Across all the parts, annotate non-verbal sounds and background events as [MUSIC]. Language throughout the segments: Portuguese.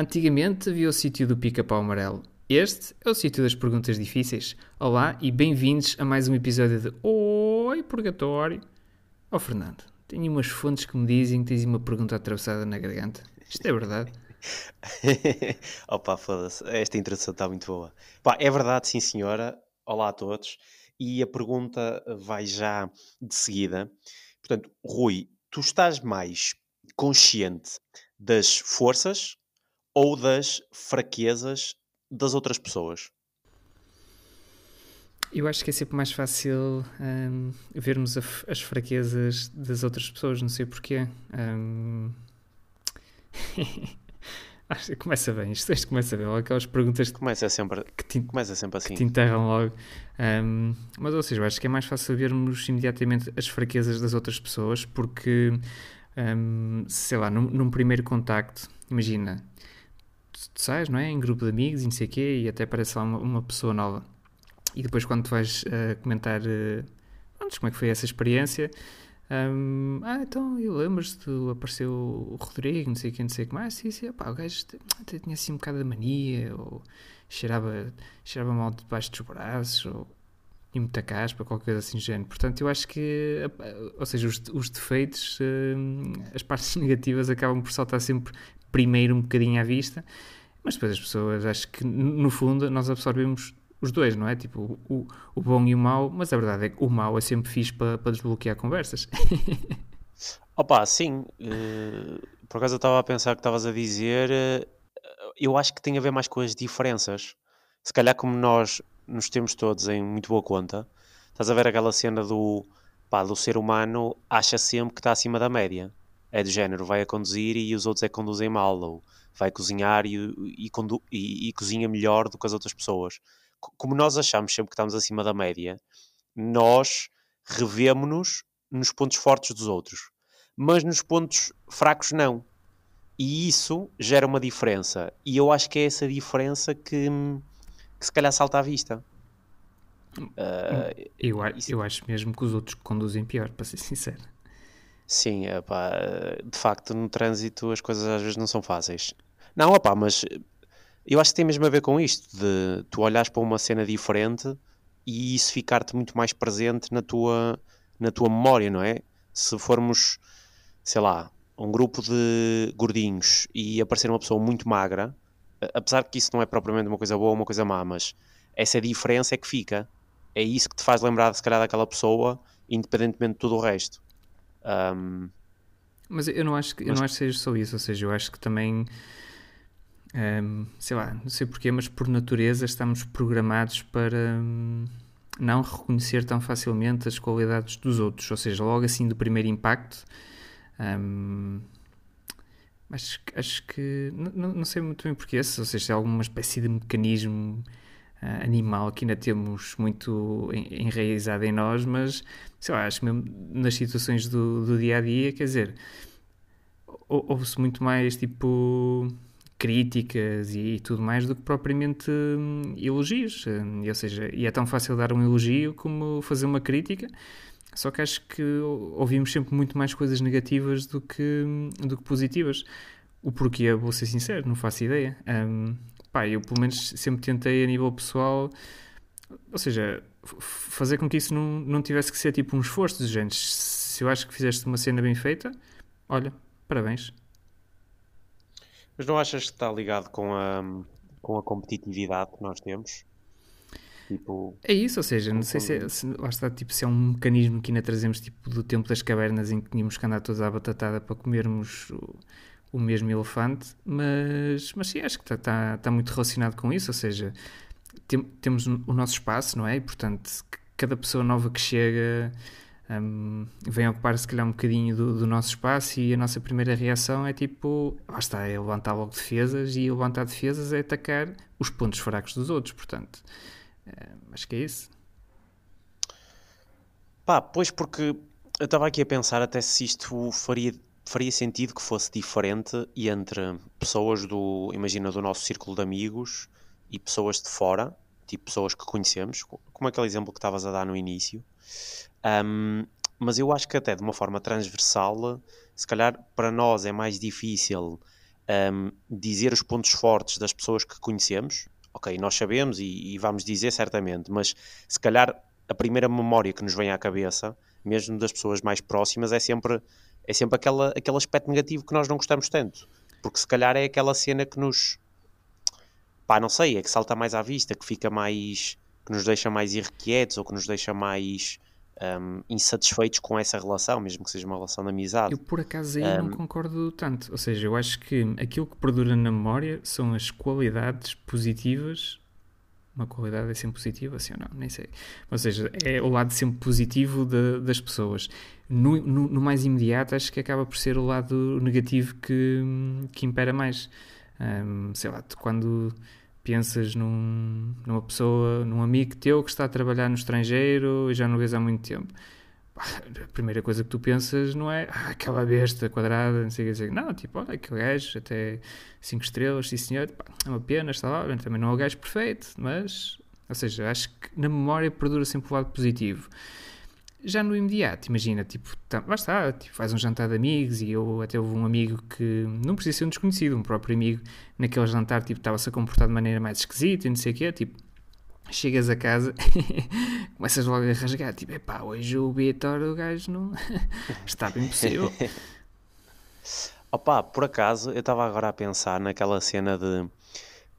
Antigamente havia o sítio do pica-pau amarelo. Este é o sítio das perguntas difíceis. Olá e bem-vindos a mais um episódio de Oi Purgatório. Ó oh, Fernando, tenho umas fontes que me dizem que tens uma pergunta atravessada na garganta. Isto é verdade? [LAUGHS] Opa, foda-se, esta introdução está muito boa. Pá, é verdade, sim senhora. Olá a todos. E a pergunta vai já de seguida. Portanto, Rui, tu estás mais consciente das forças ou das fraquezas das outras pessoas? Eu acho que é sempre mais fácil um, vermos a, as fraquezas das outras pessoas, não sei porquê. Um... [LAUGHS] acho que começa bem, isto, isto começa bem. Aquelas perguntas começa sempre, que te, começa sempre assim. que te enterram logo. Um, mas, ou seja, eu acho que é mais fácil vermos imediatamente as fraquezas das outras pessoas, porque, sei lá, num, num primeiro contacto, imagina, tu sais, não é? Em grupo de amigos e não sei o quê, e até aparece lá uma, uma pessoa nova. E depois, quando tu vais uh, comentar uh, como é que foi essa experiência, um, ah, então eu lembro-te, apareceu o Rodrigo, não sei o que, não sei o que mais, sim, sim, o gajo até tinha assim um bocado de mania, ou cheirava, cheirava mal debaixo dos braços, ou tinha muita caspa, qualquer coisa assim do género. Portanto, eu acho que, ou seja, os, os defeitos, as partes [LAUGHS] negativas acabam por saltar sempre primeiro um bocadinho à vista, mas depois as pessoas, acho que no fundo nós absorvemos os dois, não é? Tipo, o, o bom e o mau, mas a verdade é que o mau é sempre fixe para, desbloquear conversas. [LAUGHS] Opa, sim. Uh, por acaso eu estava a pensar que estavas a dizer. Uh, eu acho que tem a ver mais com as diferenças. Se calhar, como nós nos temos todos em muito boa conta, estás a ver aquela cena do, pá, do ser humano acha sempre que está acima da média é do género, vai a conduzir e os outros é que conduzem mal, ou vai cozinhar e, e, e, e cozinha melhor do que as outras pessoas. Como nós achamos sempre que estamos acima da média, nós revemos-nos nos pontos fortes dos outros, mas nos pontos fracos não. E isso gera uma diferença. E eu acho que é essa diferença que, que se calhar salta à vista. Uh, eu, eu acho mesmo que os outros conduzem pior, para ser sincero. Sim, epá, de facto, no trânsito as coisas às vezes não são fáceis. Não, opá, mas eu acho que tem mesmo a ver com isto, de tu olhares para uma cena diferente e isso ficar-te muito mais presente na tua, na tua memória, não é? Se formos, sei lá, um grupo de gordinhos e aparecer uma pessoa muito magra, apesar de que isso não é propriamente uma coisa boa ou uma coisa má, mas essa diferença é que fica. É isso que te faz lembrar, se calhar, daquela pessoa, independentemente de tudo o resto. Um, mas eu não acho que, eu não acho que seja só isso, ou seja, eu acho que também um, sei lá, não sei porquê, mas por natureza estamos programados para um, não reconhecer tão facilmente as qualidades dos outros, ou seja, logo assim do primeiro impacto. Um, mas acho que não, não sei muito bem porquê, ou seja, se é alguma espécie de mecanismo uh, animal que ainda temos muito enraizado em nós, mas sei lá, acho que mesmo nas situações do, do dia a dia, quer dizer, houve-se muito mais tipo críticas e, tudo mais do que propriamente hum, elogios. Hum, ou seja, e é tão fácil dar um elogio como fazer uma crítica. Só que acho que ouvimos sempre muito mais coisas negativas do que, hum, do que positivas. O porquê, vou ser sincero, não faço ideia. Um, pá, eu pelo menos sempre tentei a nível pessoal, ou seja, fazer com que isso não, não tivesse que ser tipo um esforço de gente. Se eu acho que fizeste uma cena bem feita, olha, parabéns. Mas não achas que está ligado com a, com a competitividade que nós temos? Tipo, é isso, ou seja, não sei se, é, se, lá está, tipo, se é um mecanismo que ainda trazemos tipo, do tempo das cavernas em que tínhamos que andar todos à batatada para comermos o, o mesmo elefante, mas, mas sim, acho que está, está, está muito relacionado com isso, ou seja, tem, temos o nosso espaço, não é? E, portanto, cada pessoa nova que chega um, vem ocupar se calhar um bocadinho do, do, nosso espaço e a nossa primeira reação é tipo, lá está, é levantar logo defesas e levantar defesas é atacar os pontos fracos dos outros, portanto, acho que é isso. Pá, pois porque eu estava aqui a pensar até se isto faria faria sentido que fosse diferente entre pessoas do, imagina, do nosso círculo de amigos e pessoas de fora, tipo pessoas que conhecemos, como aquele exemplo que estavas a dar no início. Um, mas eu acho que até de uma forma transversal, se calhar para nós é mais difícil um, dizer os pontos fortes das pessoas que conhecemos, ok, nós sabemos e, e, vamos dizer certamente, mas se calhar a primeira memória que nos vem à cabeça, mesmo das pessoas mais próximas, é sempre, é sempre aquela, aquele aspecto negativo que nós não gostamos tanto. Porque se calhar é aquela cena que nos. pá, não sei, é que salta mais à vista, que fica mais. que nos deixa mais irrequietos ou que nos deixa mais um, insatisfeitos com essa relação, mesmo que seja uma relação de amizade. Eu, por acaso, aí um, não concordo tanto. Ou seja, eu acho que aquilo que perdura na memória são as qualidades positivas. Uma qualidade é sempre positiva, assim ou não? Nem sei. Ou seja, é o lado sempre positivo de, das pessoas. No, no, no, mais imediato, acho que acaba por ser o lado negativo que, que impera mais. Um, sei lá, quando pensas num, numa pessoa, num amigo teu que está a trabalhar no estrangeiro e já não vês há muito tempo. A primeira coisa que tu pensas não é ah, aquela besta quadrada, não sei o que. Não, tipo, olha, aquele gajo, até 5 estrelas, sim senhor, pá, é uma pena, está lá, também não é o gajo perfeito, mas, ou seja, acho que na memória perdura sempre o lado positivo já no imediato, imagina, tipo, tá, basta, tipo, faz um jantar de amigos e eu até houve um amigo que não precisa ser um desconhecido, um próprio amigo, naquele jantar, tipo, estava-se a comportar de maneira mais esquisita e não sei o quê, tipo, chegas a casa, [LAUGHS] começas logo a rasgar, tipo, epá, hoje o Vitor, o gajo não [LAUGHS] está bem possível. [LAUGHS] Opa, por acaso, eu estava agora a pensar naquela cena de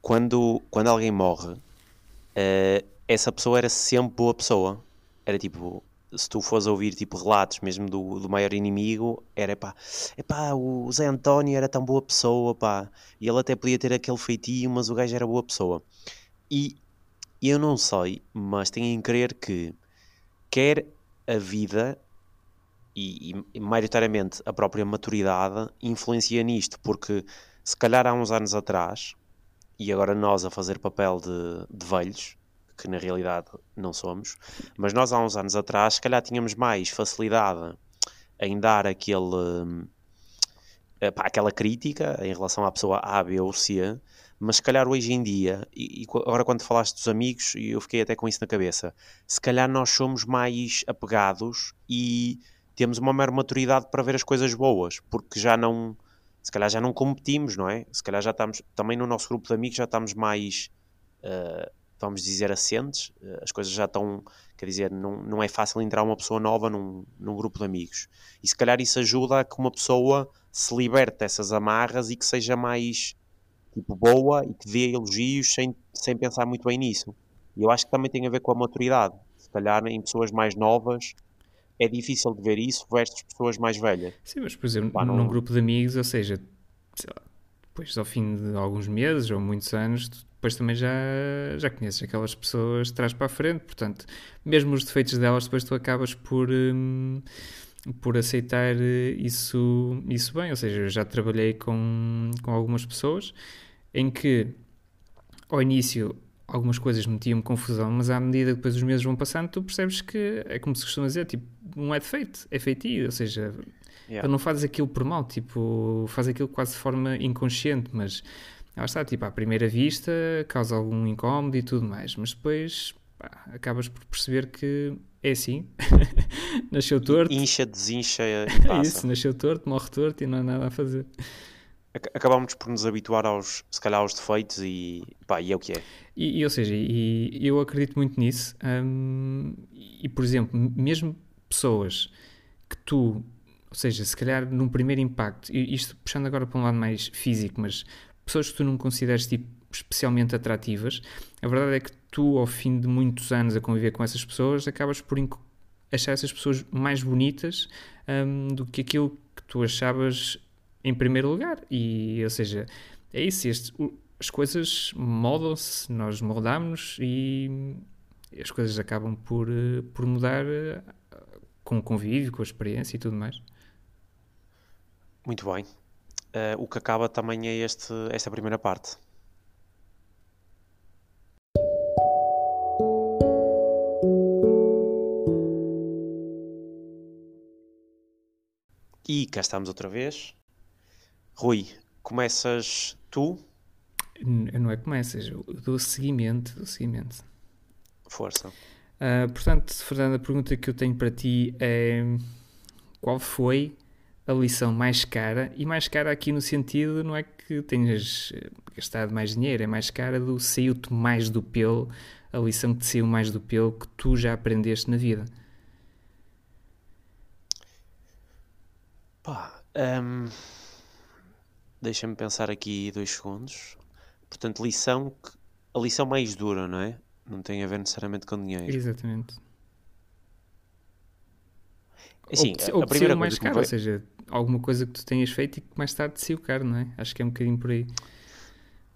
quando, quando alguém morre, uh, essa pessoa era sempre boa pessoa. Era tipo, se tu fores ouvir tipo relatos mesmo do, do maior inimigo, era pá, epá, o Zé António era tão boa pessoa, pá, e ele até podia ter aquele feitio, mas o gajo era boa pessoa. E eu não sei, mas tenho em crer que quer a vida e, e, maioritariamente a própria maturidade influencia nisto, porque se calhar há uns anos atrás, e agora nós a fazer papel de, de velhos, que na realidade não somos, mas nós há uns anos atrás, se calhar tínhamos mais facilidade em dar aquele, eh, pá, aquela crítica em relação à pessoa A, B ou C, mas se calhar hoje em dia, e, e agora quando falaste dos amigos, eu fiquei até com isso na cabeça, se calhar nós somos mais apegados e temos uma maior maturidade para ver as coisas boas, porque já não, se calhar já não competimos, não é? Se calhar já estamos, também no nosso grupo de amigos já estamos mais uh, vamos dizer, assentes, eh, as coisas já estão, quer dizer, não, não é fácil entrar uma pessoa nova num, num grupo de amigos. E se calhar isso ajuda a que uma pessoa se liberte dessas amarras e que seja mais tipo, boa e que dê elogios sem, sem pensar muito bem nisso. E eu acho que também tem a ver com a maturidade. Se calhar em pessoas mais novas é difícil de ver isso versus pessoas mais velhas. Sim, mas por exemplo, Pá, não... num grupo de amigos, ou seja, depois ao fim de alguns meses ou muitos anos, depois também já, já conheces aquelas pessoas de trás para a frente, portanto, mesmo os defeitos delas, depois tu acabas por, hum, por aceitar isso, isso bem. Ou seja, eu já trabalhei com, com algumas pessoas em que ao início algumas coisas metiam-me confusão, mas à medida que depois os meses vão passando, tu percebes que é como se costuma dizer, tipo, não é defeito, é feitio, ou seja, yeah. não fazes aquilo por mal, tipo, faz aquilo quase de forma inconsciente, mas ela está, tipo, à primeira vista, causa algum incómodo e tudo mais, mas depois pá, acabas por perceber que é assim. [LAUGHS] nasceu torto. Incha, desincha e [LAUGHS] passa. Isso, nasceu torto, morre torto e não há nada a fazer. Acabamos por nos habituar aos, se calhar, aos defeitos e, pá, e é o que é. E, ou seja, e, eu acredito muito nisso. Hum, e, por exemplo, mesmo pessoas que tu, ou seja, se calhar num primeiro impacto, isto puxando agora para um lado mais físico, mas pessoas que tu não consideres tipo, especialmente atrativas, a verdade é que tu, ao fim de muitos anos a conviver com essas pessoas, acabas por achar essas pessoas mais bonitas um, do que aquilo que tu achavas em primeiro lugar. E, ou seja, é isso, este, as coisas moldam-se, nós moldamos e as coisas acabam por, eh, por mudar eh, com o convívio, com a experiência e tudo mais. Muito bem uh, o que acaba também é este, esta primeira parte. E cá estamos outra vez. Rui, começas tu? Não é começas, eu dou seguimento, dou seguimento. Força. Uh, portanto, Fernando, a pergunta que eu tenho para ti é qual foi a lição mais cara, e mais cara aqui no sentido não é que tenhas eh, gastado mais dinheiro, é mais cara do saiu-te mais do pelo, a lição que te saiu mais do pelo que tu já aprendeste na vida. Pá, hum, deixa-me pensar aqui dois segundos. Portanto, lição a lição mais dura, não é? Não tem a ver necessariamente com dinheiro. Exatamente. Assim, ou, a, a primeira mais caro, vai... ou seja, alguma coisa que tu tenhas feito e que mais tarde te saiu caro, não é? Acho que é um bocadinho por aí.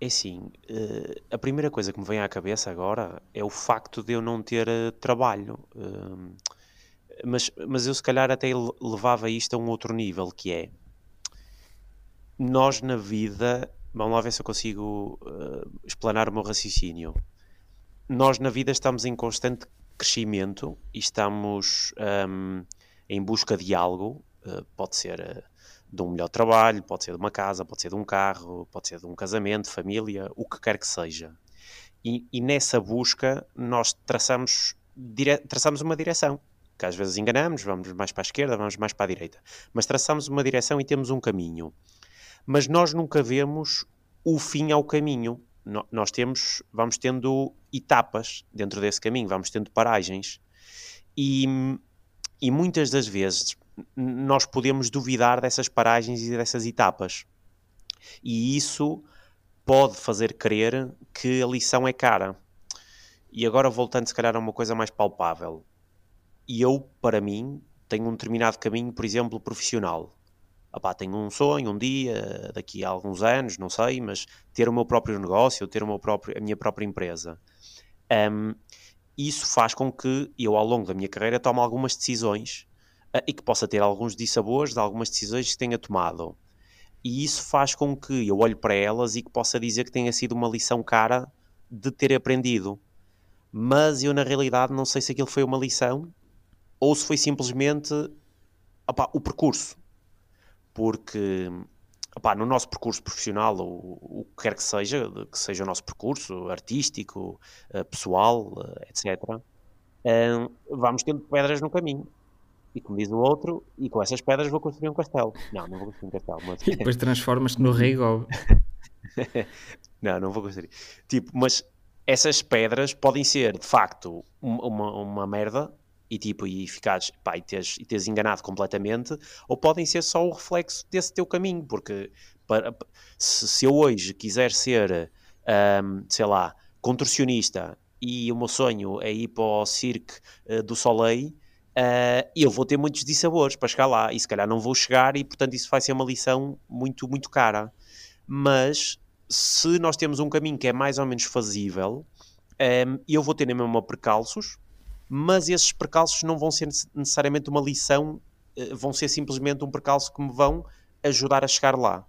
É assim, uh, a primeira coisa que me vem à cabeça agora é o facto de eu não ter uh, trabalho. Uh, mas, mas eu se calhar até levava isto a um outro nível, que é nós na vida, vamos lá ver se eu consigo explanar o meu raciocínio. Nós na vida estamos em constante crescimento e estamos um, em busca de algo, uh, pode ser uh, de um melhor trabalho, pode ser de uma casa, pode ser de um carro, pode ser de um casamento, família, o que quer que seja. E, e nessa busca nós traçamos, dire... traçamos uma direção, que às vezes enganamos, vamos mais para a esquerda, vamos mais para a direita, mas traçamos uma direção e temos um caminho. Mas nós nunca vemos o fim ao caminho. No, nós temos, vamos tendo etapas dentro desse caminho, vamos tendo paragens. E, e muitas das vezes nós podemos duvidar dessas paragens e dessas etapas. E isso pode fazer crer que a lição é cara. E agora voltando se calhar a uma coisa mais palpável. E eu, para mim, tenho um determinado caminho, por exemplo, profissional. Epá, tenho um sonho, um dia, daqui a alguns anos, não sei, mas ter o meu próprio negócio, ter o meu próprio, a minha própria empresa. Um, isso faz com que eu, ao longo da minha carreira, tome algumas decisões uh, e que possa ter alguns dissabores de algumas decisões que tenha tomado. E isso faz com que eu olhe para elas e que possa dizer que tenha sido uma lição cara de ter aprendido. Mas eu, na realidade, não sei se aquilo foi uma lição ou se foi simplesmente o percurso. Porque opá, no nosso percurso profissional, ou o que quer que seja, que seja o nosso percurso artístico, eh, pessoal, eh, etc., eh, vamos tendo pedras no caminho. E como diz o outro, e com essas pedras vou construir um castelo. Não, não vou construir um castelo. Mas... E depois transformas-te no rei Gob. [LAUGHS] não, não vou construir. Tipo, mas essas pedras podem ser, de facto, uma, uma merda, e tipo, e ficares, pá, e teres, e teres enganado completamente, ou podem ser só o reflexo desse teu caminho, porque para, se, se eu hoje quiser ser, um, sei lá, contorcionista e o meu sonho é ir para o circo uh, do Soleil, uh, eu vou ter muitos dissabores para chegar lá, e se calhar não vou chegar, e portanto isso vai ser uma lição muito, muito cara. Mas se nós temos um caminho que é mais ou menos fazível, um, eu vou ter na mesma percalços, mas esses percalços não vão ser necessariamente uma lição, eh, vão ser simplesmente um percalço que me vão ajudar a chegar lá.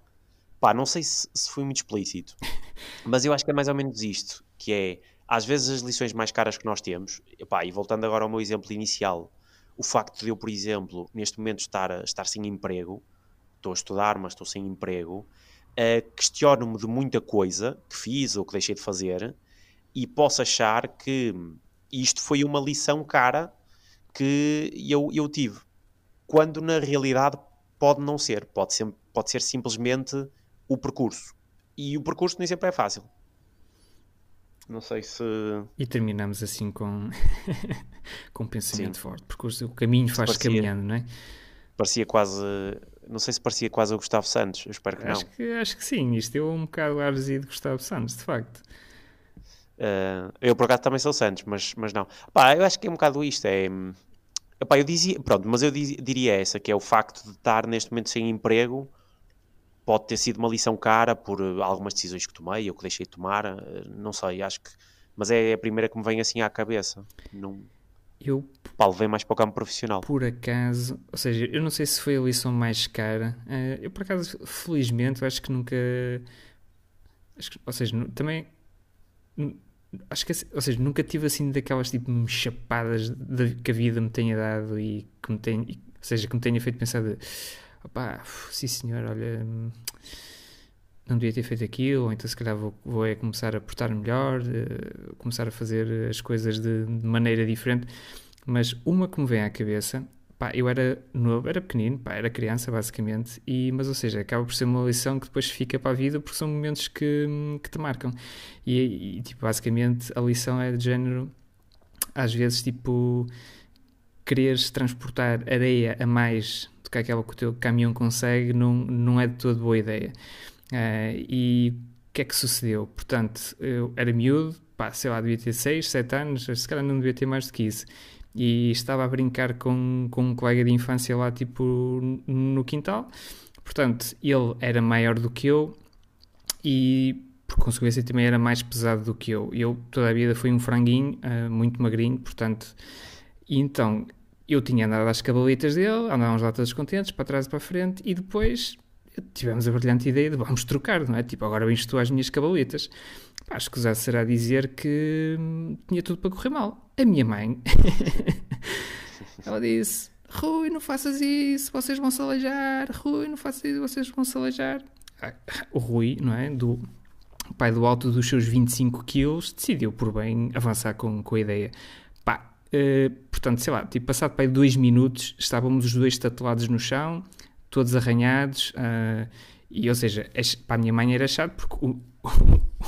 Pá, não sei se, se fui muito explícito, [LAUGHS] mas eu acho que é mais ou menos isto, que é, às vezes as lições mais caras que nós temos, pá, e voltando agora ao meu exemplo inicial, o facto de eu, por exemplo, neste momento estar, estar sem emprego, estou a estudar, mas estou sem emprego, uh, questiono-me de muita coisa que fiz ou que deixei de fazer e posso achar que isto foi uma lição cara que eu, eu tive. Quando na realidade pode não ser, pode ser, pode ser simplesmente o percurso. E o percurso nem sempre é fácil. Não sei se. E terminamos assim com, [LAUGHS] com um pensamento Sim. forte. Percurso, o caminho faz-se caminhando, não é? Parecia quase. Não sei se parecia quase o Gustavo Santos, eu espero que acho não. Que, acho que sim, isto deu um bocado arzinho de Gustavo Santos, de facto. Uh, eu por acaso também sou Santos, mas, mas não. Pá, eu acho que é um bocado isto. É, epá, eu dizia, pronto, mas eu diria essa, que é o facto de estar neste momento sem emprego pode ter sido uma lição cara por algumas decisões que tomei ou que deixei de tomar, não sei, acho que. Mas é a primeira que me vem assim à cabeça. Não... Eu. Pá, levei mais para o campo profissional. Por acaso, ou seja, eu não sei se foi a lição mais cara. Uh, eu por acaso, felizmente, acho que nunca. Acho que, ou seja, também acho que, ou seja, nunca tive assim daquelas tipo chapadas de, que a vida me tenha dado e que me tenha, ou seja, que me tenha feito pensar de opá, sim senhor, olha, não devia ter feito aquilo, ou então se calhar vou, vou é começar a portar melhor, começar a fazer as coisas de, de, maneira diferente. Mas uma que me vem à cabeça, pá, eu era novo, era pequenino, pá, era criança basicamente, e, mas ou seja, acaba por ser uma lição que depois fica para a vida porque são momentos que, que te marcam. E, e tipo, basicamente a lição é de género, às vezes, tipo, quereres transportar areia a mais do que aquela que o teu caminhão consegue não, não é de toda boa ideia. Uh, e o que é que sucedeu? Portanto, eu era miúdo, pá, sei lá, devia ter 6, 7 anos, se calhar não devia ter mais do que isso e estava a brincar com, com um colega de infância lá, tipo, no quintal. Portanto, ele era maior do que eu e, por consequência, também era mais pesado do que eu. Eu, toda a vida, fui um franguinho, uh, muito magrinho, portanto... E então, eu tinha andado às cabalitas dele, andávamos lá todos contentes, para trás e para frente, e depois tivemos a brilhante ideia de vamos trocar, não é? Tipo, agora vens tu às minhas cabalitas. Pá, escusado será dizer que hum, tinha tudo para correr mal. A minha mãe, [LAUGHS] ela disse: Rui, não faças isso, vocês vão se aleijar. Rui, não faças isso, vocês vão se aleijar. Ah, o Rui, não é? Do pai do alto dos seus 25 quilos, decidiu por bem avançar com, com a ideia. Pá, uh, portanto, sei lá, tipo, passado para dois minutos, estávamos os dois tatuados no chão, todos arranhados. Uh, e, ou seja, para a minha mãe era chato porque o,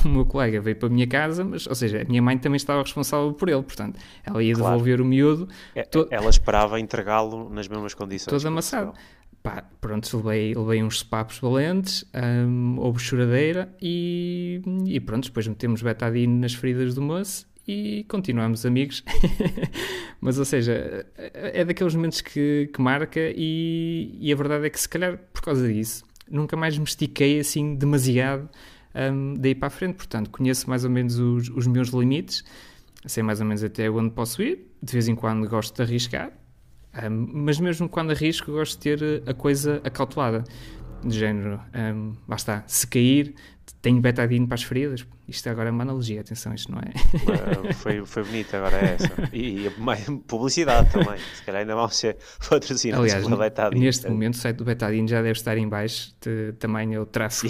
o, meu colega veio para a minha casa, mas, ou seja, a minha mãe também estava responsável por ele, portanto, ela ia claro. devolver o miúdo. É, to... Ela esperava entregá-lo nas mesmas condições. Todo amassado. Pá, pronto, levei, levei uns papos valentes, um, houve choradeira e, e pronto, depois metemos betadine nas feridas do moço e continuamos amigos. [LAUGHS] Mas, ou seja, é daqueles momentos que, que marca e, e, a verdade é que, se calhar, por causa disso, nunca mais me estiquei assim demasiado um, daí para a frente. Portanto, conheço mais ou menos os, os meus limites, sei mais ou menos até onde posso ir. De vez em quando gosto de arriscar, um, mas mesmo quando arrisco, gosto de ter a coisa acautelada. De género, um, basta, se cair, tenho betadine para as feridas. Isto agora é uma analogia, atenção, isto não é. foi, foi bonito, agora é essa. E, e publicidade também. Se calhar ainda vamos ser patrocinados Aliás, pela Betadine. Neste momento o site do Betadine já deve estar em baixo de tamanho traço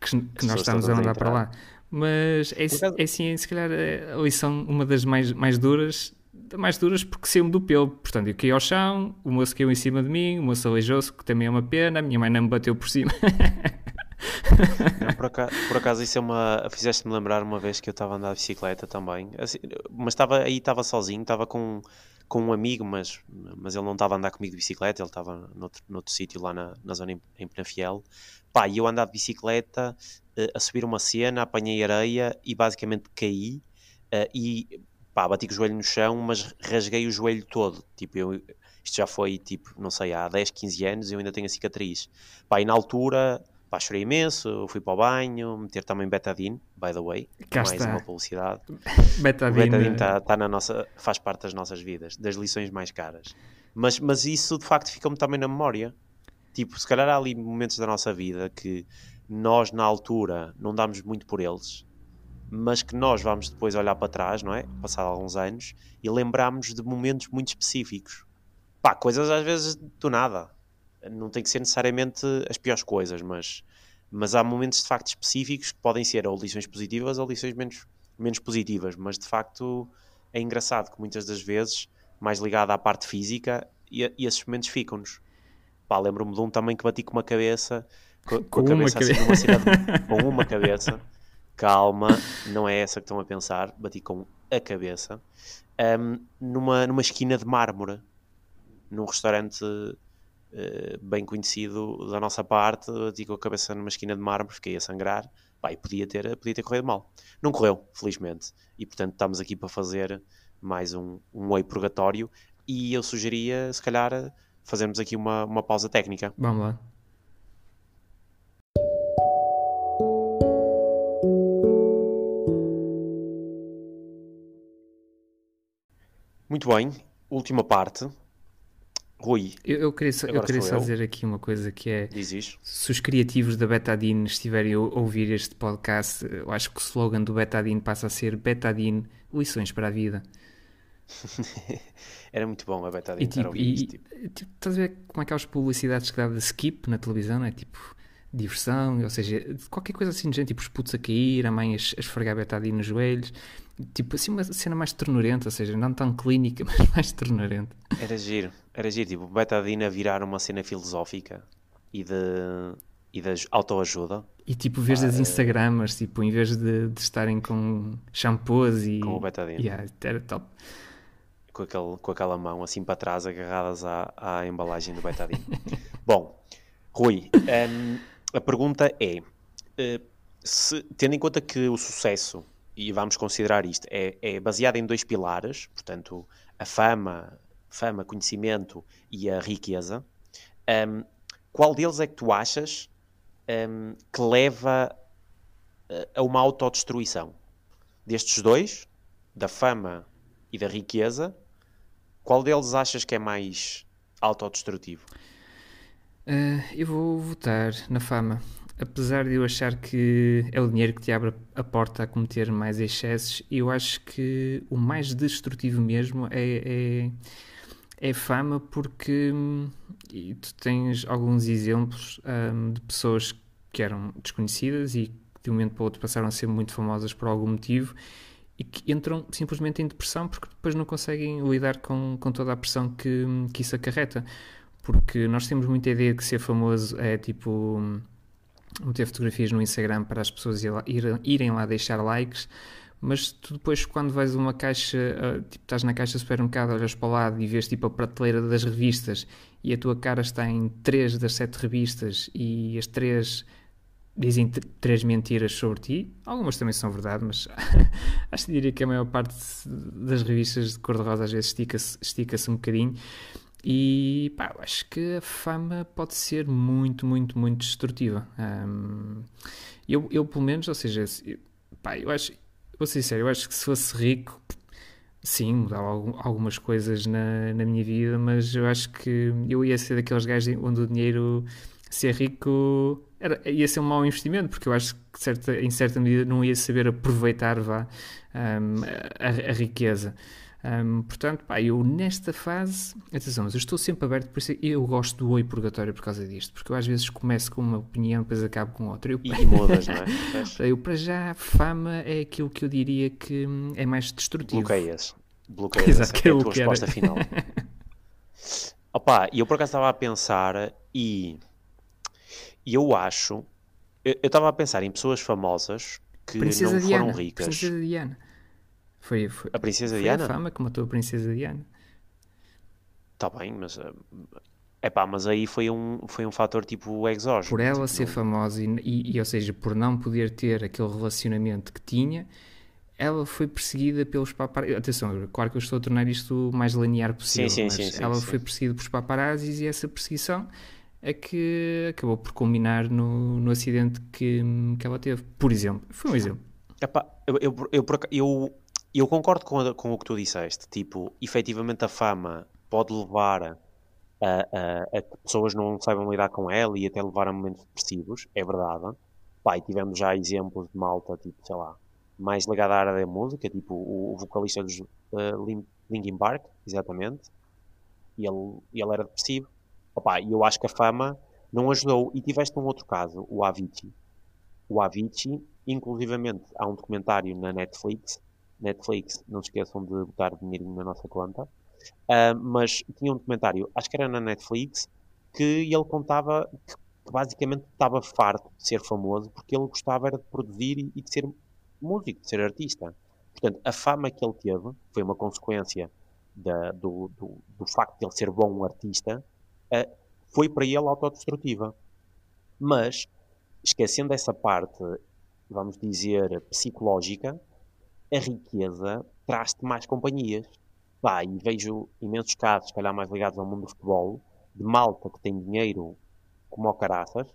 que, que nós estamos a mandar para lá. Mas é, é assim, se calhar a lição, uma das mais, mais duras, mais duras porque saiu-me do pelo. Portanto, eu caí ao chão, o moço caiu em cima de mim, o moço aleijou-se, que também é uma pena, a minha mãe não me bateu por cima. Não, por, acaso, por, acaso, isso é uma. Fizeste-me lembrar uma vez que eu estava a andar de bicicleta também, assim, mas estava aí estava sozinho, estava com, com um amigo, mas, mas ele não estava a andar comigo de bicicleta, ele estava noutro, noutro sítio lá na, na zona em, em Penafiel. Pá, e eu andar de bicicleta, uh, a subir uma cena, apanhei areia e basicamente caí uh, e pá, bati com o joelho no chão, mas rasguei o joelho todo. Tipo, eu, isto já foi tipo, não sei, há 10, 15 anos e eu ainda tenho a cicatriz. Pá, e na altura Pá, chorei imenso, fui para o banho, meter também betadine, by the way, Cá mais está. uma publicidade. [LAUGHS] betadine, betadine tá, tá na nossa, faz parte das nossas vidas, das lições mais caras. Mas, mas isso de facto fica-me também na memória. Tipo, se calhar há ali momentos da nossa vida que nós na altura não damos muito por eles, mas que nós vamos depois olhar para trás, não é? Passado alguns anos, e lembramos de momentos muito específicos. Pá, coisas às vezes do nada não tem que ser necessariamente as piores coisas, mas, mas há momentos de facto específicos que podem ser ou lições positivas ou lições menos, menos positivas, mas de facto é engraçado que muitas das vezes, mais ligado à parte física, e, e esses momentos ficam-nos. Pá, lembro-me de um também que bati com uma cabeça, com, com, com a cabeça assim numa cidade, com uma cabeça, calma, não é essa que estão a pensar, bati com a cabeça, um, numa, numa esquina de mármore, num restaurante bem conhecido da nossa parte, com a cabeça numa esquina de mármore, fiquei a sangrar, pá, podia ter, podia ter corrido mal. Não correu, felizmente, e portanto estamos aqui para fazer mais um, um oi purgatório, e eu sugeria, se calhar, fazermos aqui uma, uma pausa técnica. Vamos lá. Muito bem, última parte, Rui. Eu, eu queria, só, eu queria só eu. dizer aqui uma coisa que é se os criativos da Betadine estiverem a ouvir este podcast, eu acho que o slogan do Betadine passa a ser Betadine, lições para a vida. [LAUGHS] Era muito bom a Betadine. E, tipo, e, tipo. tipo, estás a ver como é que há as publicidades que dá de skip na televisão, é tipo diversão, ou seja, qualquer coisa assim de gente, tipo os putos a cair, a mãe a esfregar betadine nos joelhos, tipo assim uma cena mais ternurenta, ou seja, não tão clínica, [LAUGHS] mas mais ternurenta. Era giro, era giro, tipo, betadine a virar uma cena filosófica e de, e de autoajuda. E tipo, vês ah, as Instagramers, tipo, em vez de, de estarem com shampoos e... Com o betadine. Yeah, era top. Com, aquele, com aquela mão assim para trás, agarradas à, à embalagem do betadine. [LAUGHS] Bom, Rui, um, a pergunta é: uh, se, tendo em conta que o sucesso, e vamos considerar isto, é, é baseado em dois pilares, portanto, a fama, fama, conhecimento e a riqueza, um, qual deles é que tu achas um, que leva a uma autodestruição? Destes dois, da fama e da riqueza, qual deles achas que é mais autodestrutivo? Uh, eu vou votar na fama. Apesar de eu achar que é o dinheiro que te abre a porta a cometer mais excessos, eu acho que o mais destrutivo mesmo é, é, é fama, porque e tu tens alguns exemplos um, de pessoas que eram desconhecidas e que de um momento para o outro passaram a ser muito famosas por algum motivo e que entram simplesmente em depressão porque depois não conseguem lidar com, com toda a pressão que, que isso acarreta. Porque nós temos muita ideia que ser famoso é tipo meter fotografias no Instagram para as pessoas ir, irem lá deixar likes, mas tu depois quando vais a uma caixa, ah, tipo estás na caixa do supermercado, olhas para o lado e vês tipo a prateleira das revistas e a tua cara está em três das sete revistas e as três dizem três mentiras sobre ti, algumas também são verdade, mas [LAUGHS] acho que diria que a maior parte das revistas de cor-de-rosa às vezes estica-se estica um bocadinho e pá, eu acho que a fama pode ser muito, muito, muito destrutiva. Um, eu, eu, pelo menos, ou seja, pá, eu acho, vou ser sincero, eu acho que se fosse rico, sim, mudava algumas coisas na, na minha vida, mas eu acho que eu ia ser daqueles gajos onde o dinheiro, ser rico, era, ia ser um mau investimento, porque eu acho que certa, em certa medida não ia saber aproveitar vá, um, a, a riqueza. Um, portanto, pá, eu nesta fase, atenção, mas eu estou sempre aberto, por isso eu gosto do oi purgatório por causa disto, porque eu às vezes começo com uma opinião, depois acabo com outra. Eu, e [LAUGHS] mudas, não é? eu, para já, fama é aquilo que eu diria que é mais destrutivo. Bloqueias. Bloqueias Exato, essa, que é a tua resposta final. [LAUGHS] Opa, e eu por acaso estava a pensar e, e eu acho, eu estava a pensar em pessoas famosas que Princesa não Diana, foram ricas. Princesa Diana. Foi, foi, a Princesa foi Diana? a fama que matou a Princesa Diana. Está bem, mas. É pá, mas aí foi um, foi um fator tipo exógeno. Por ela tipo, ser não... famosa e, e, e, ou seja, por não poder ter aquele relacionamento que tinha, ela foi perseguida pelos paparazzi. Atenção, claro que eu estou a tornar isto o mais linear possível. Sim, sim, sim, ela foi perseguida pelos paparazzis e essa perseguição é que acabou por culminar no, no acidente que, que ela teve. Por exemplo, foi um exemplo. Epá, eu, eu, eu, eu, eu concordo com, com o que tu disseste. Tipo, efetivamente a fama pode levar a, a, a, que pessoas não saibam lidar com ela e até levar a momentos depressivos, é verdade. Pai, tivemos já exemplos de malta, tipo, sei lá, mais ligada à área da música, tipo o, o vocalista dos uh, Linkin Park, exatamente, e ele, ele era depressivo. Opa, e eu acho que a fama não ajudou. E tiveste um outro caso, o Avicii. O Avicii, inclusivamente, há um documentário na Netflix Netflix, não se esqueçam de botar dinheirinho na nossa conta. Uh, mas tinha um documentário, acho que era na Netflix, que ele contava que, basicamente estava farto de ser famoso porque ele gostava era de produzir e de ser músico, de ser artista. Portanto, a fama que ele teve foi uma consequência da, do, do, do, facto de ele ser bom artista, uh, foi para ele autodestrutiva. Mas, esquecendo essa parte, vamos dizer, psicológica, a riqueza traz-te mais companhias. Pá, e vejo imensos casos, se calhar mais ligados ao mundo do futebol, de malta que tem dinheiro como o caraças,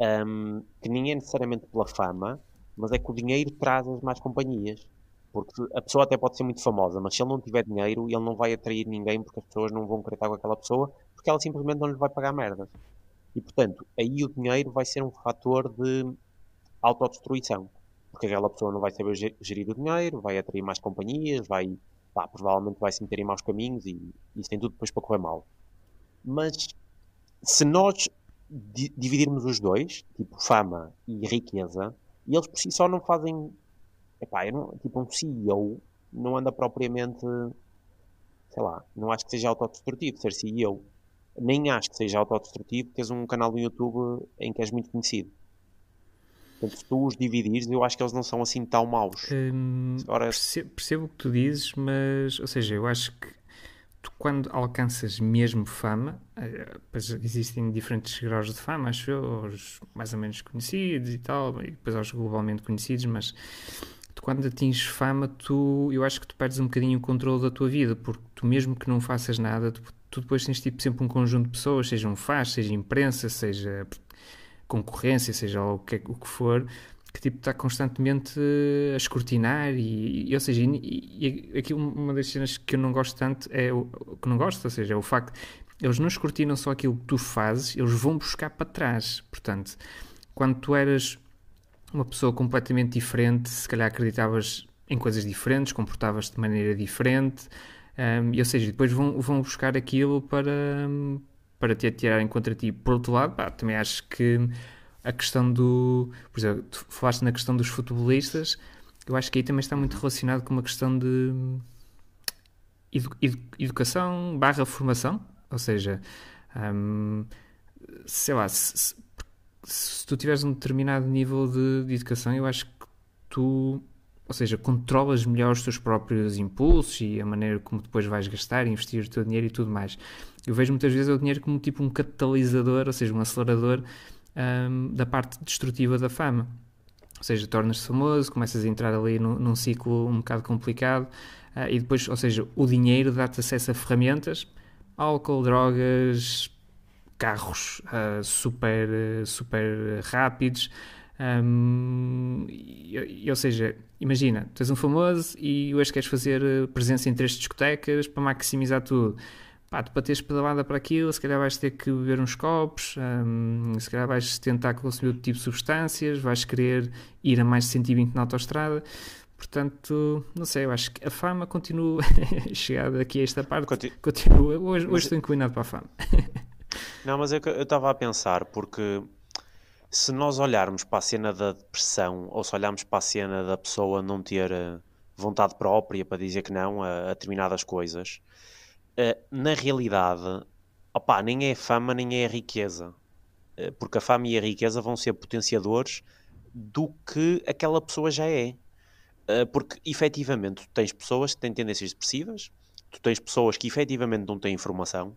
um, que nem é necessariamente pela fama, mas é que o dinheiro traz as mais companhias. Porque a pessoa até pode ser muito famosa, mas se ele não tiver dinheiro, ele não vai atrair ninguém porque as pessoas não vão querer estar com aquela pessoa, porque ela simplesmente não lhe vai pagar merdas. E portanto, aí o dinheiro vai ser um fator de autodestruição porque aquela pessoa não vai saber gerir o dinheiro, vai atrair mais companhias, vai, pá, provavelmente vai se meter em maus caminhos e isso tem tudo depois para correr mal. Mas se nós di dividirmos os dois, tipo fama e riqueza, e eles por si só não fazem. Epá, eu não, tipo, um CEO não anda propriamente. Sei lá, não acho que seja autodestrutivo ser CEO. Nem acho que seja autodestrutivo teres um canal no YouTube em que és muito conhecido. Portanto, se tu os dividires, eu acho que eles não são assim tão maus. Hum, Ora, percebo, percebo o que tu dizes, mas, ou seja, eu acho que tu, quando alcanças mesmo fama, eh, pois existem diferentes graus de fama, acho eu, os mais ou menos conhecidos e tal, e depois aos globalmente conhecidos, mas tu, quando atinges fama, tu, eu acho que tu perdes um bocadinho o controle da tua vida, porque tu, mesmo que não faças nada, tu, tu depois tens tipo sempre um conjunto de pessoas, seja um faz, seja imprensa, seja concorrência, seja o que, o que for, que tipo está constantemente a escrutinar e, e ou seja, e, e, aqui uma das cenas que eu não gosto tanto é o que não gosto, ou seja, é o facto eles não escrutinam só aquilo que tu fazes, eles vão buscar para trás. Portanto, quando tu eras uma pessoa completamente diferente, se calhar acreditavas em coisas diferentes, comportavas-te de maneira diferente, um, e, ou seja, depois vão, vão buscar aquilo para, para te atirarem contra ti. Por outro lado, pá, também acho que a questão do. Por exemplo, tu falaste na questão dos futebolistas, eu acho que aí também está muito relacionado com uma questão de edu, edu, educação barra formação. Ou seja, hum, sei lá, se, se, se, tu tiveres um determinado nível de, de educação, eu acho que tu ou seja, controlas melhor os teus próprios impulsos e a maneira como depois vais gastar, investir o teu dinheiro e tudo mais. Eu vejo muitas vezes o dinheiro como tipo um catalisador, ou seja, um acelerador um, da parte destrutiva da fama. Ou seja, tornas-te famoso, começas a entrar ali num ciclo um bocado complicado uh, e depois, ou seja, o dinheiro dá-te acesso a ferramentas, álcool, drogas, carros uh, super, super rápidos. Um, e, ou seja, imagina, tu és um famoso e hoje queres fazer presença em três discotecas para maximizar tudo pá, para teres pedalada para aquilo, se calhar vais ter que beber uns copos, hum, se calhar vais tentar consumir outro tipo de substâncias, vais querer ir a mais de 120 na autostrada. Portanto, não sei, eu acho que a fama continua [LAUGHS] chegada aqui a esta parte. Continu continua. Hoje, hoje estou inclinado para a fama. não, mas eu estava a pensar, porque se nós olharmos para a cena da depressão ou se olharmos para a cena da pessoa não ter eh, vontade própria para dizer que não a, a determinadas coisas, uh, na realidade, opá, nem é fama nem é riqueza. Uh, porque a fama e a riqueza vão ser potenciadores do que aquela pessoa já é. Porque efetivamente tu tens pessoas que têm tendências depressivas, tu tens pessoas que efetivamente não têm informação,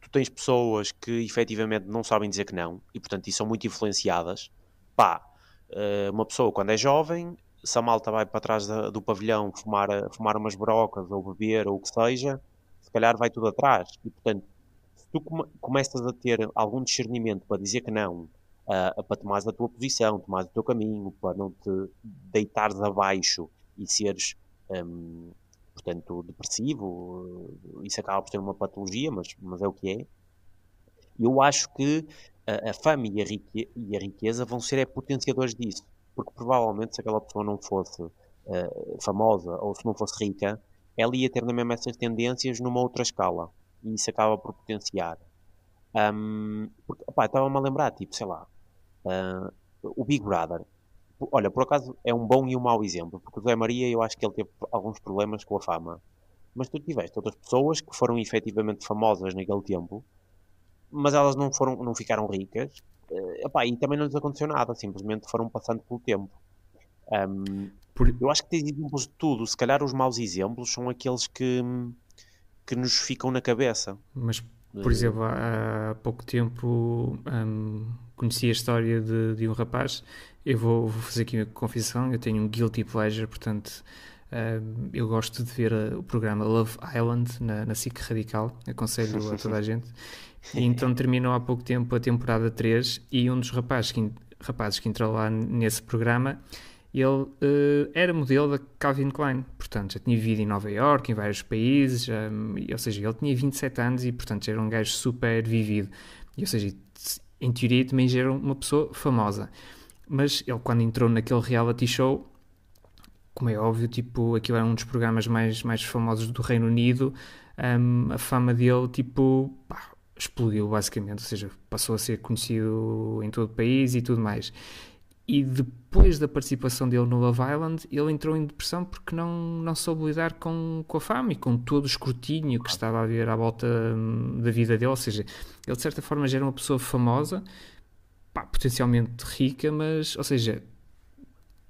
tu tens pessoas que efetivamente não sabem dizer que não e portanto e são muito influenciadas. Pá, uma pessoa quando é jovem, se a malta vai para trás do pavilhão fumar, fumar umas brocas ou beber ou o que seja, se calhar vai tudo atrás. E, portanto, se tu come começas a ter algum discernimento para dizer que não, uh, para tomares a tua posição, tomares o teu caminho, para não te deitares abaixo e seres, um, portanto, depressivo, isso acaba por ser uma patologia, mas, mas é o que é. Eu acho que a, a fama e a, riqueza, e a riqueza vão ser é, potenciadores disso, porque provavelmente se aquela pessoa não fosse uh, famosa ou se não fosse rica, ela ia ter na mesma essas tendências numa outra escala. E isso acaba por potenciar. Um, estava-me a lembrar, tipo, sei lá, uh, o Big Brother. Olha, por acaso é um bom e um mau exemplo, porque o Zé Maria eu acho que ele teve alguns problemas com a fama. Mas tu tiveste outras pessoas que foram efetivamente famosas naquele tempo, mas elas não, foram, não ficaram ricas, uh, epá, e também não lhes aconteceu nada, simplesmente foram passando pelo tempo. Um, por... Eu acho que tens exemplos de tudo. Se calhar os maus exemplos são aqueles que, que nos ficam na cabeça. Mas, por exemplo, há, há pouco tempo um, conheci a história de, de um rapaz. Eu vou, vou, fazer aqui uma confissão. Eu tenho um guilty pleasure, portanto, um, eu gosto de ver o programa Love Island na, na SIC Radical. Aconselho a toda a [LAUGHS] gente. E então terminou há pouco tempo a temporada 3 e um dos rapazes que, rapazes que entrou lá nesse programa ele uh, era modelo da Calvin Klein, portanto já tinha vivido em Nova York, em vários países, um, ou seja, ele tinha 27 anos e portanto era um gajo super vivido, e, ou seja, em teoria também já era uma pessoa famosa. Mas ele quando entrou naquele reality show, como é óbvio, tipo, aquilo era um dos programas mais, mais famosos do Reino Unido, um, a fama dele, tipo, pá, explodiu basicamente, ou seja, passou a ser conhecido em todo o país e tudo mais. E depois da participação dele no Love Island, ele entrou em depressão porque não, não soube lidar com, com a fama e com todo o escrutínio que estava a haver à volta hum, da vida dele. Ou seja, ele de certa forma já era uma pessoa famosa, pá, potencialmente rica, mas, ou seja,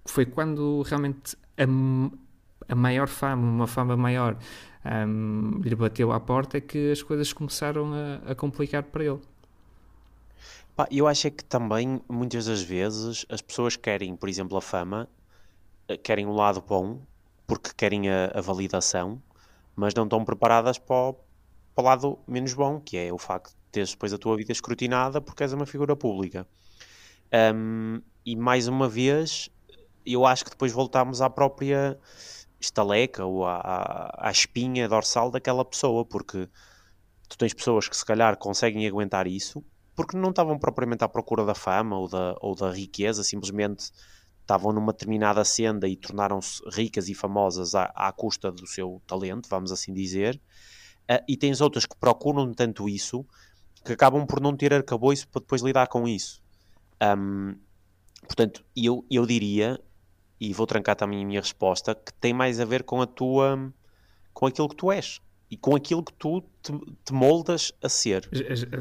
foi quando realmente a, a maior fama, uma fama maior, um, lhe bateu à porta, é que as coisas começaram a, a complicar para ele. Pá, eu acho é que também, muitas das vezes, as pessoas querem, por exemplo, a fama, eh, querem o lado bom, porque querem a, a validação, mas não estão preparadas para o, para o, lado menos bom, que é o facto teres depois a tua vida escrutinada porque és uma figura pública. Um, e mais uma vez, eu acho que depois voltamos à própria estaleca ou à, à, à espinha dorsal daquela pessoa, porque tu tens pessoas que se calhar conseguem aguentar isso porque não estavam propriamente à procura da fama ou da, ou da riqueza, simplesmente estavam numa determinada senda e tornaram-se ricas e famosas à, à, custa do seu talento, vamos assim dizer. Uh, e tens outras que procuram tanto isso que acabam por não ter arcabouço para depois lidar com isso. Um, portanto, eu, eu diria e vou trancar também a minha resposta, que tem mais a ver com a tua com aquilo que tu és e com aquilo que tu te, te moldas a ser.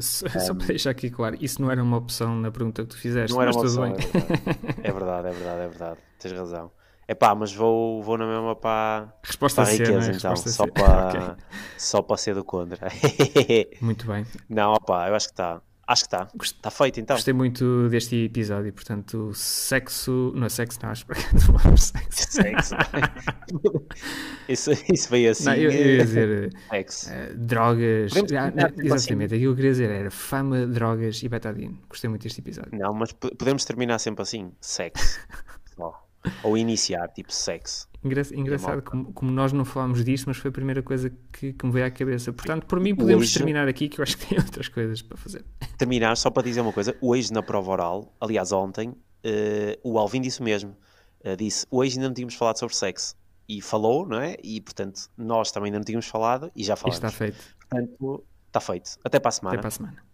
Só um, para deixar aqui claro, isso não era uma opção na pergunta que tu fizeste, não era uma opção, é verdade. [LAUGHS] é verdade, é verdade, é verdade, tens razão. É pá, mas vou, vou na mesma para, Resposta para a riqueza, é? então, só para, [LAUGHS] okay. só para ser do contra. [LAUGHS] Muito bem. Não, opá, eu acho que está. Acho que está. Está feito então. Gostei muito deste episódio, portanto, sexo. Não é sexo, não, acho que [LAUGHS] não sexo. Sexo. isso, isso veio assim. Não, eu, eu ia dizer uh, drogas. Ah, não, tipo assim. exatamente, aquilo que eu queria dizer era fama, drogas e betadine. Gostei muito deste episódio. Não, mas podemos terminar sempre assim: sexo. Ou iniciar, tipo sexo. Engra engraçado como, como, nós não falámos disso, mas foi a primeira coisa que, que me veio à cabeça. Portanto, por mim, podemos hoje, terminar aqui, que eu acho que tem [LAUGHS] outras coisas para fazer. Terminar, só para dizer uma coisa: hoje na prova oral, aliás, ontem, uh, o Alvin disse mesmo: uh, disse, hoje ainda não tínhamos falado sobre sexo. E falou, não é? E portanto, nós também ainda não tínhamos falado e já falamos. está feito. Portanto, está feito. Até para a semana. Até para a semana.